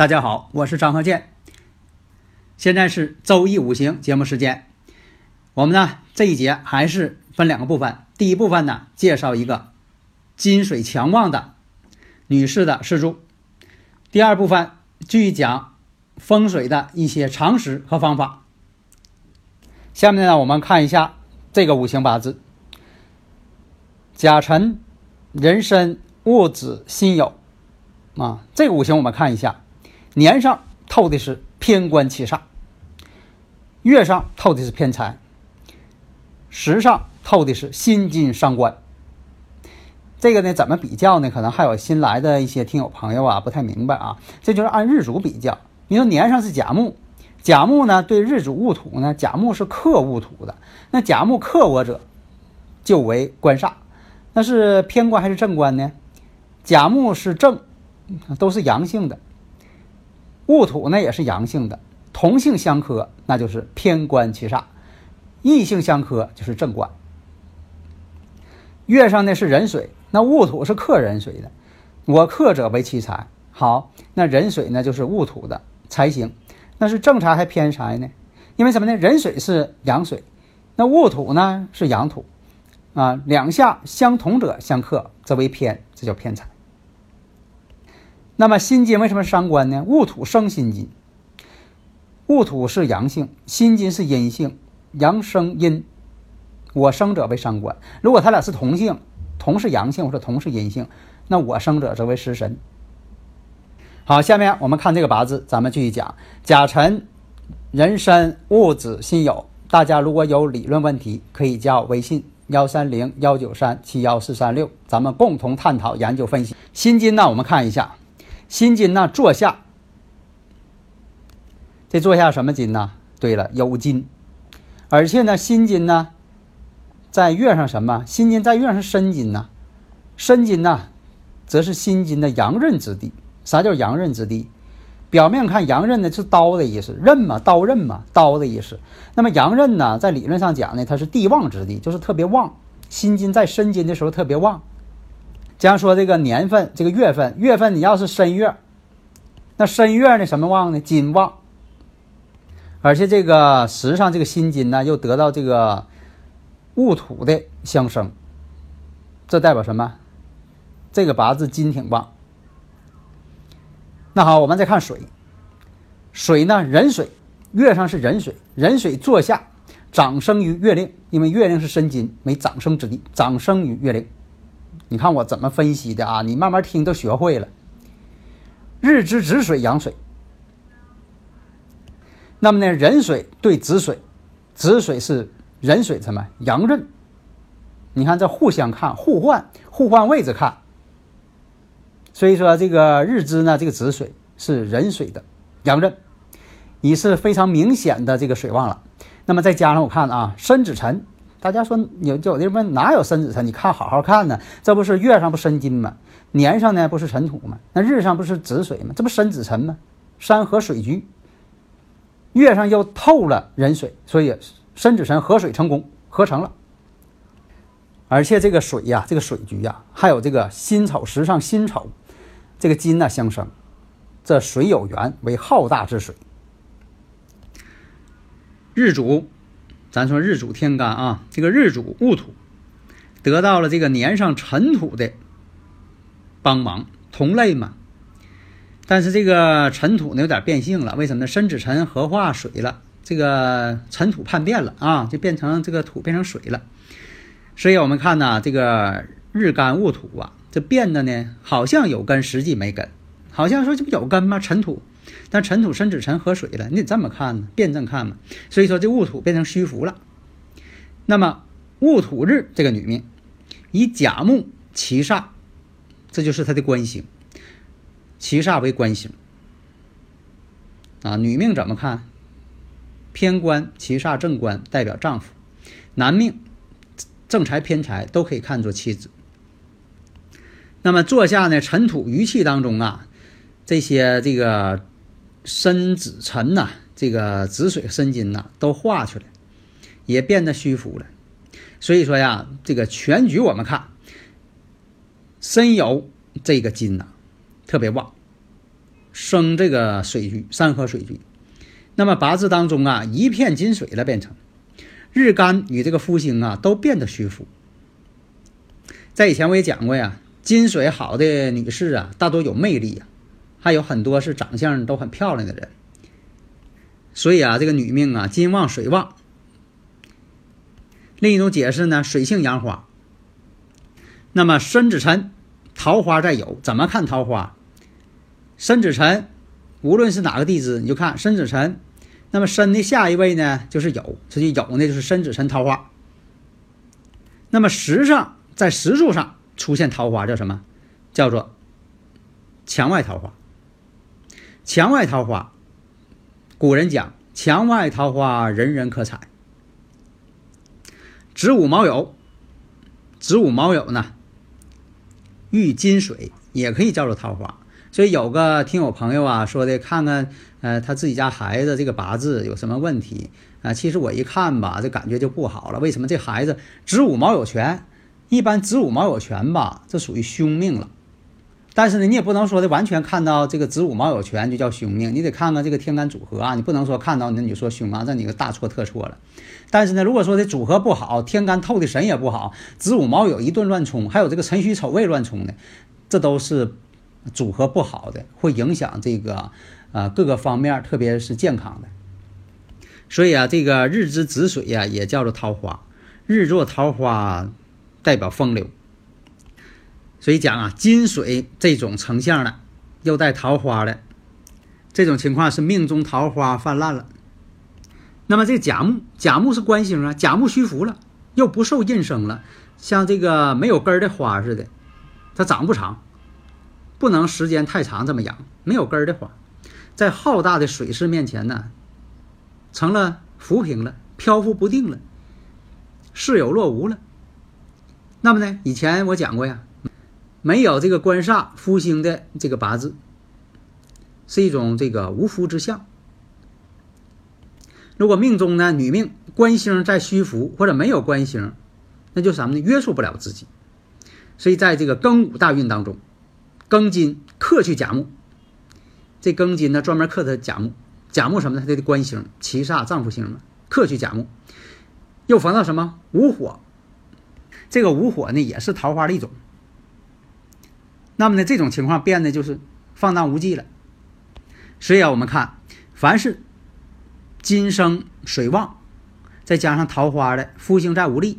大家好，我是张鹤剑。现在是周易五行节目时间。我们呢这一节还是分两个部分。第一部分呢，介绍一个金水强旺的女士的四柱。第二部分继续讲风水的一些常识和方法。下面呢，我们看一下这个五行八字：甲辰、壬申、戊子、辛酉。啊，这个五行我们看一下。年上透的是偏官七煞，月上透的是偏财，时上透的是辛金伤官。这个呢，怎么比较呢？可能还有新来的一些听友朋友啊，不太明白啊。这就是按日主比较。你说年上是甲木，甲木呢对日主戊土呢，甲木是克戊土的。那甲木克我者，就为官煞。那是偏官还是正官呢？甲木是正，都是阳性的。戊土呢也是阳性的，同性相克，那就是偏官七煞；异性相克就是正官。月上呢是壬水，那戊土是克壬水的，我克者为七财。好，那壬水呢就是戊土的财星，那是正财还偏财呢？因为什么呢？壬水是阳水，那戊土呢是阳土，啊，两下相同者相克，则为偏，这叫偏财。那么辛金为什么伤官呢？戊土生辛金，戊土是阳性，辛金是阴性，阳生阴，我生者为伤官。如果他俩是同性，同是阳性或者同是阴性，那我生者则为食神。好，下面我们看这个八字，咱们继续讲甲辰、壬申、戊子、辛酉。大家如果有理论问题，可以加我微信幺三零幺九三七幺四三六，咱们共同探讨研究分析。辛金呢，我们看一下。辛金呢，坐下，这坐下什么金呢？对了，酉金，而且呢，辛金呢，在月上什么？辛金在月上是申金呐，申金呐，则是辛金的阳刃之地。啥叫阳刃之地？表面看阳刃呢是刀的意思，刃嘛，刀刃嘛，刀的意思。那么阳刃呢，在理论上讲呢，它是地旺之地，就是特别旺。辛金在申金的时候特别旺。假如说这个年份，这个月份，月份你要是申月，那申月呢什么旺呢？金旺，而且这个时上这个辛金呢又得到这个戊土的相生，这代表什么？这个八字金挺旺。那好，我们再看水，水呢壬水，月上是壬水，壬水坐下，长生于月令，因为月令是申金，为长生之地，长生于月令。你看我怎么分析的啊？你慢慢听都学会了。日支子水阳水，那么呢，壬水对子水，子水是壬水什么阳刃？你看这互相看，互换，互换位置看。所以说这个日支呢，这个子水是壬水的阳刃，已是非常明显的这个水旺了。那么再加上我看啊，申子辰，大家说有有的人问哪有申子辰？你看好好看呢，这不是月上不申金吗？年上呢不是尘土吗？那日上不是子水吗？这不申子辰吗？山河水局，月上又透了壬水，所以申子辰合水成功，合成了。而且这个水呀，这个水局呀，还有这个辛丑时上辛丑，这个金呢相生，这水有源为浩大之水。日主，咱说日主天干啊，这个日主戊土，得到了这个年上尘土的。帮忙同类嘛，但是这个尘土呢有点变性了，为什么呢？申子辰合化水了，这个尘土叛变了啊，就变成这个土变成水了。所以我们看呢，这个日干戊土啊，这变的呢好像有根，实际没根，好像说这不有根吗？尘土，但尘土申子辰合水了，你得这么看呢，辩证看嘛。所以说这戊土变成虚浮了。那么戊土日这个女命以甲木七煞。这就是他的官星，七煞为官星啊。女命怎么看？偏官、七煞、正官代表丈夫；男命正财、偏财都可以看作妻子。那么坐下呢？尘土余气当中啊，这些这个身子辰呐，这个子水申金呐，都化出来，也变得虚浮了。所以说呀，这个全局我们看。申酉这个金呐，特别旺，生这个水局，山河水局。那么八字当中啊，一片金水了，变成日干与这个夫星啊，都变得虚浮。在以前我也讲过呀，金水好的女士啊，大多有魅力呀，还有很多是长相都很漂亮的人。所以啊，这个女命啊，金旺水旺。另一种解释呢，水性杨花。那么申子辰，桃花在酉，怎么看桃花？申子辰，无论是哪个地支，你就看申子辰。那么申的下一位呢，就是酉，这就酉呢就是申子辰桃花。那么时上在时柱上出现桃花叫什么？叫做墙外桃花。墙外桃花，古人讲墙外桃花人人可采。子午卯酉，子午卯酉呢？遇金水也可以叫做桃花，所以有个听友朋友啊说的，看看呃他自己家孩子这个八字有什么问题啊？其实我一看吧，这感觉就不好了。为什么这孩子子午卯酉全？一般子午卯酉全吧，这属于凶命了。但是呢，你也不能说的完全看到这个子午卯酉全就叫凶命，你得看看这个天干组合啊。你不能说看到那你就说凶啊，这你个大错特错了。但是呢，如果说这组合不好，天干透的神也不好，子午卯酉一顿乱冲，还有这个辰戌丑未乱冲的，这都是组合不好的，会影响这个呃各个方面，特别是健康的。所以啊，这个日之子水呀，也叫做桃花，日作桃花，代表风流。所以讲啊，金水这种成相的，又带桃花的这种情况是命中桃花泛滥了。那么这甲木，甲木是官星啊，甲木虚浮了，又不受印生了，像这个没有根的花似的，它长不长，不能时间太长这么养，没有根的花，在浩大的水势面前呢，成了浮萍了，漂浮不定了，似有若无了。那么呢，以前我讲过呀。没有这个官煞夫星的这个八字，是一种这个无夫之相。如果命中呢女命官星在虚浮或者没有官星，那就什么呢？约束不了自己。所以在这个庚午大运当中，庚金克去甲木，这庚金呢专门克他甲木，甲木什么呢？它的官星七煞丈夫星嘛，克去甲木，又逢到什么午火？这个午火呢也是桃花的一种。那么呢，这种情况变得就是放荡无忌了。所以啊，我们看，凡是金生水旺，再加上桃花的夫星在无力，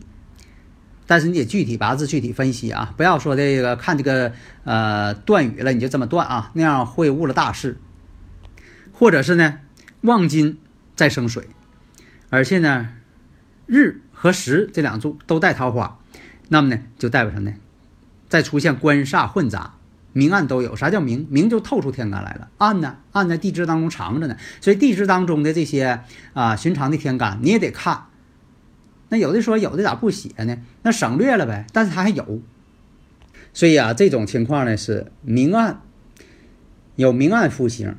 但是你得具体八字具体分析啊，不要说这个看这个呃断语了你就这么断啊，那样会误了大事。或者是呢，旺金再生水，而且呢，日和时这两柱都带桃花，那么呢就代表什么呢？再出现官煞混杂，明暗都有。啥叫明？明就透出天干来了。暗呢？暗在地支当中藏着呢。所以地支当中的这些啊寻常的天干你也得看。那有的说有的咋不写呢？那省略了呗。但是它还有。所以啊，这种情况呢是明暗有明暗复星。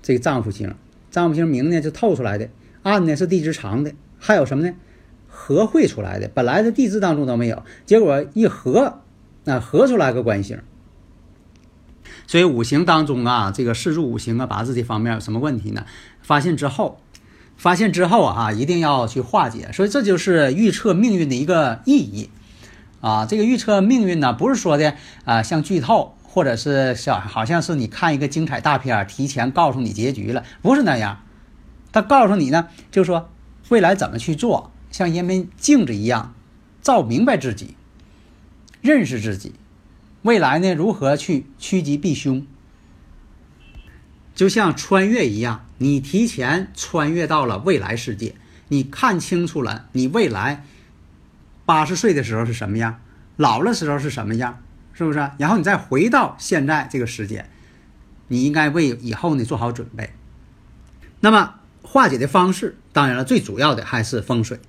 这个丈夫星，丈夫星明呢就透出来的，暗呢是地支长的，还有什么呢？合会出来的，本来在地支当中都没有，结果一合，那合出来个官星。所以五行当中啊，这个四柱五行啊八字这方面有什么问题呢？发现之后，发现之后啊，一定要去化解。所以这就是预测命运的一个意义啊。这个预测命运呢，不是说的啊像剧透。或者是像好像是你看一个精彩大片，提前告诉你结局了，不是那样。他告诉你呢，就是说未来怎么去做，像一面镜子一样，照明白自己，认识自己，未来呢如何去趋吉避凶，就像穿越一样，你提前穿越到了未来世界，你看清楚了你未来八十岁的时候是什么样，老了时候是什么样。是不是？然后你再回到现在这个时间，你应该为以后呢做好准备。那么化解的方式，当然了，最主要的还是风水。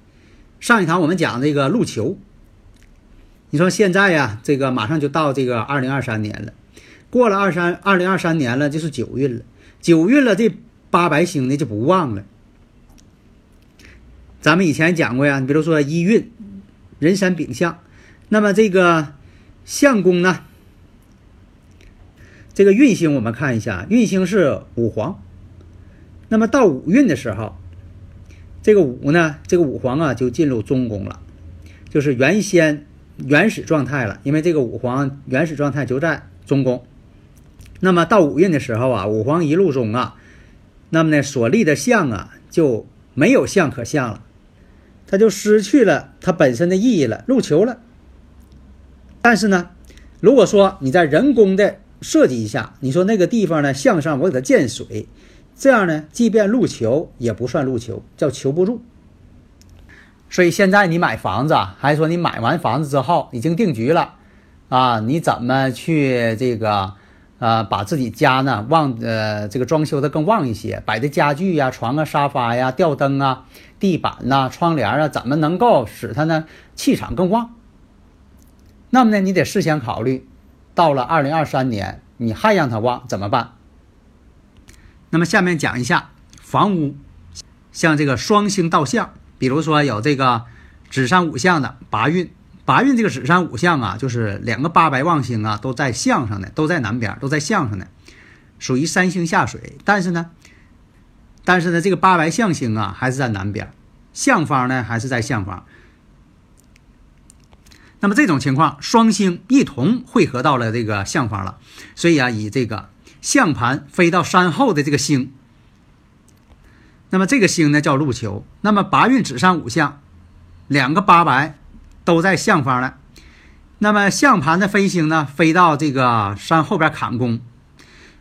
上一堂我们讲这个路球，你说现在呀，这个马上就到这个二零二三年了，过了二三二零二三年了，就是九运了。九运了，这八白星呢就不旺了。咱们以前讲过呀，你比如说一运人山丙相，那么这个。相公呢？这个运星我们看一下，运星是五黄。那么到五运的时候，这个五呢，这个五黄啊就进入中宫了，就是原先原始状态了。因为这个五黄原始状态就在中宫。那么到五运的时候啊，五黄一路中啊，那么呢所立的相啊就没有相可相了，它就失去了它本身的意义了，入球了。但是呢，如果说你在人工的设计一下，你说那个地方呢向上我给它建水，这样呢，即便入球也不算入球，叫求不住。所以现在你买房子，还是说你买完房子之后已经定局了啊？你怎么去这个呃把自己家呢旺呃这个装修的更旺一些，摆的家具呀、床啊、沙发呀、吊灯啊、地板呐、窗帘啊，怎么能够使它呢气场更旺？那么呢，你得事先考虑，到了二零二三年，你还让它旺怎么办？那么下面讲一下房屋，像这个双星倒相，比如说有这个子山五相的八运，八运这个子山五相啊，就是两个八白旺星啊都在相上的，都在南边，都在相上的，属于三星下水。但是呢，但是呢，这个八白相星啊还是在南边，相方呢还是在相方。那么这种情况，双星一同汇合到了这个相方了，所以啊，以这个相盘飞到山后的这个星，那么这个星呢叫禄球。那么八运子山五相，两个八白都在相方了。那么相盘的飞星呢，飞到这个山后边坎宫，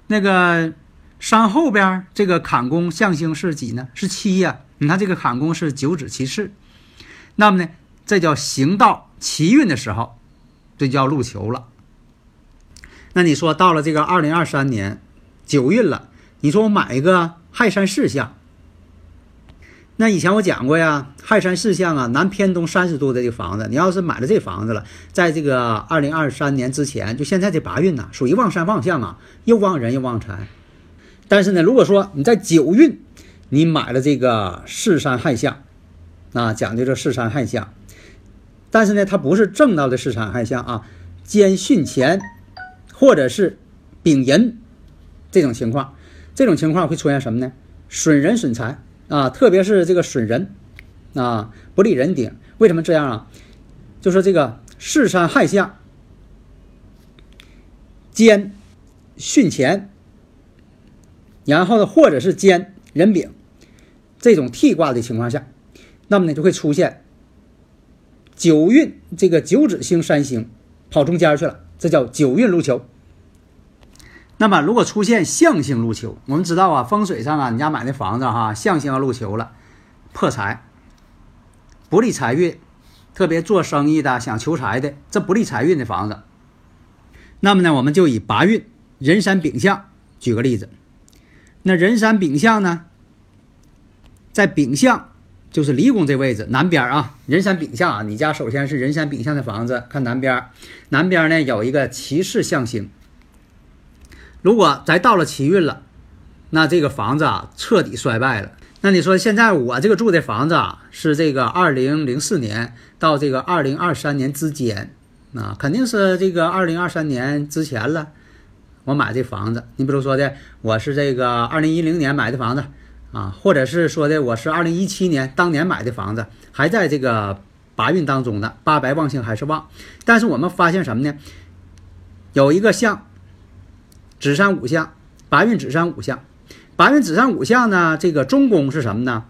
那个山后边这个坎宫相星是几呢？是七呀。你看这个坎宫是九子其次，那么呢，这叫行到。奇运的时候，这叫入球了。那你说到了这个二零二三年九运了，你说我买一个亥山四象。那以前我讲过呀，亥山四象啊，南偏东三十度的这个房子，你要是买了这房子了，在这个二零二三年之前，就现在这八运呐，属于旺山旺相啊，又旺人又旺财。但是呢，如果说你在九运，你买了这个四山亥相，啊，讲究这四山亥相。但是呢，它不是正道的四山亥相啊，兼巽乾，或者是丙寅这种情况，这种情况会出现什么呢？损人损财啊，特别是这个损人啊，不利人顶。为什么这样啊？就说这个巳山害相兼巽乾，然后呢，或者是兼人丙这种替卦的情况下，那么呢就会出现。九运这个九紫星三星跑中间去了，这叫九运入囚。那么如果出现象星入囚，我们知道啊，风水上啊，你家买的房子哈，象星要入囚了，破财，不利财运，特别做生意的想求财的，这不利财运的房子。那么呢，我们就以八运人山丙相举个例子。那人山丙相呢，在丙相就是离宫这位置南边啊，人山丙相啊，你家首先是人山丙相的房子，看南边，南边呢有一个骑士象星。如果咱到了七运了，那这个房子啊彻底衰败了。那你说现在我这个住的房子啊，是这个二零零四年到这个二零二三年之间，啊，肯定是这个二零二三年之前了。我买这房子，你比如说的，我是这个二零一零年买的房子，啊，或者是说的我是二零一七年当年买的房子，还在这个八运当中呢，八白旺星还是旺。但是我们发现什么呢？有一个像。子山五象，八运子山五象，八运子山五象呢？这个中宫是什么呢？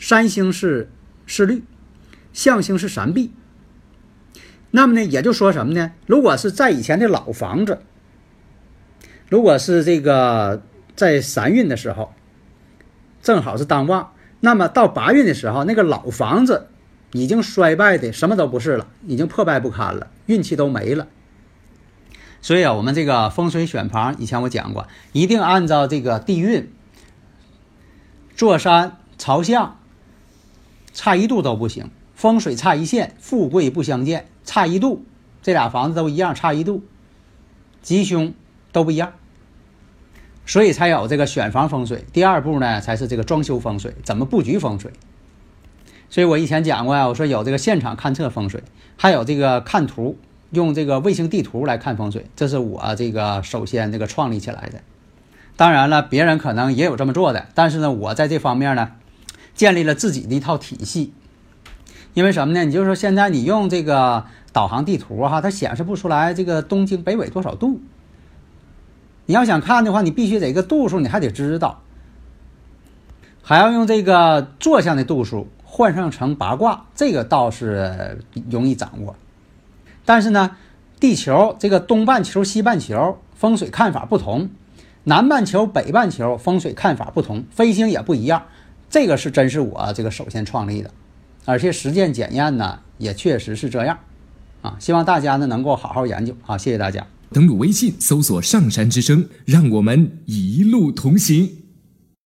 三星是是绿，象星是三碧。那么呢，也就说什么呢？如果是在以前的老房子，如果是这个在三运的时候，正好是当旺，那么到八运的时候，那个老房子已经衰败的什么都不是了，已经破败不堪了，运气都没了。所以啊，我们这个风水选房，以前我讲过，一定按照这个地运，坐山朝向，差一度都不行。风水差一线，富贵不相见。差一度，这俩房子都一样，差一度，吉凶都不一样。所以才有这个选房风水。第二步呢，才是这个装修风水，怎么布局风水。所以我以前讲过呀，我说有这个现场勘测风水，还有这个看图。用这个卫星地图来看风水，这是我这个首先这个创立起来的。当然了，别人可能也有这么做的，但是呢，我在这方面呢，建立了自己的一套体系。因为什么呢？你就说现在你用这个导航地图哈，它显示不出来这个东经北纬多少度。你要想看的话，你必须得个度数，你还得知道，还要用这个坐向的度数换上成八卦，这个倒是容易掌握。但是呢，地球这个东半球、西半球风水看法不同，南半球、北半球风水看法不同，飞星也不一样。这个是真是我这个首先创立的，而且实践检验呢也确实是这样，啊，希望大家呢能够好好研究啊，谢谢大家。登录微信搜索“上山之声”，让我们一路同行。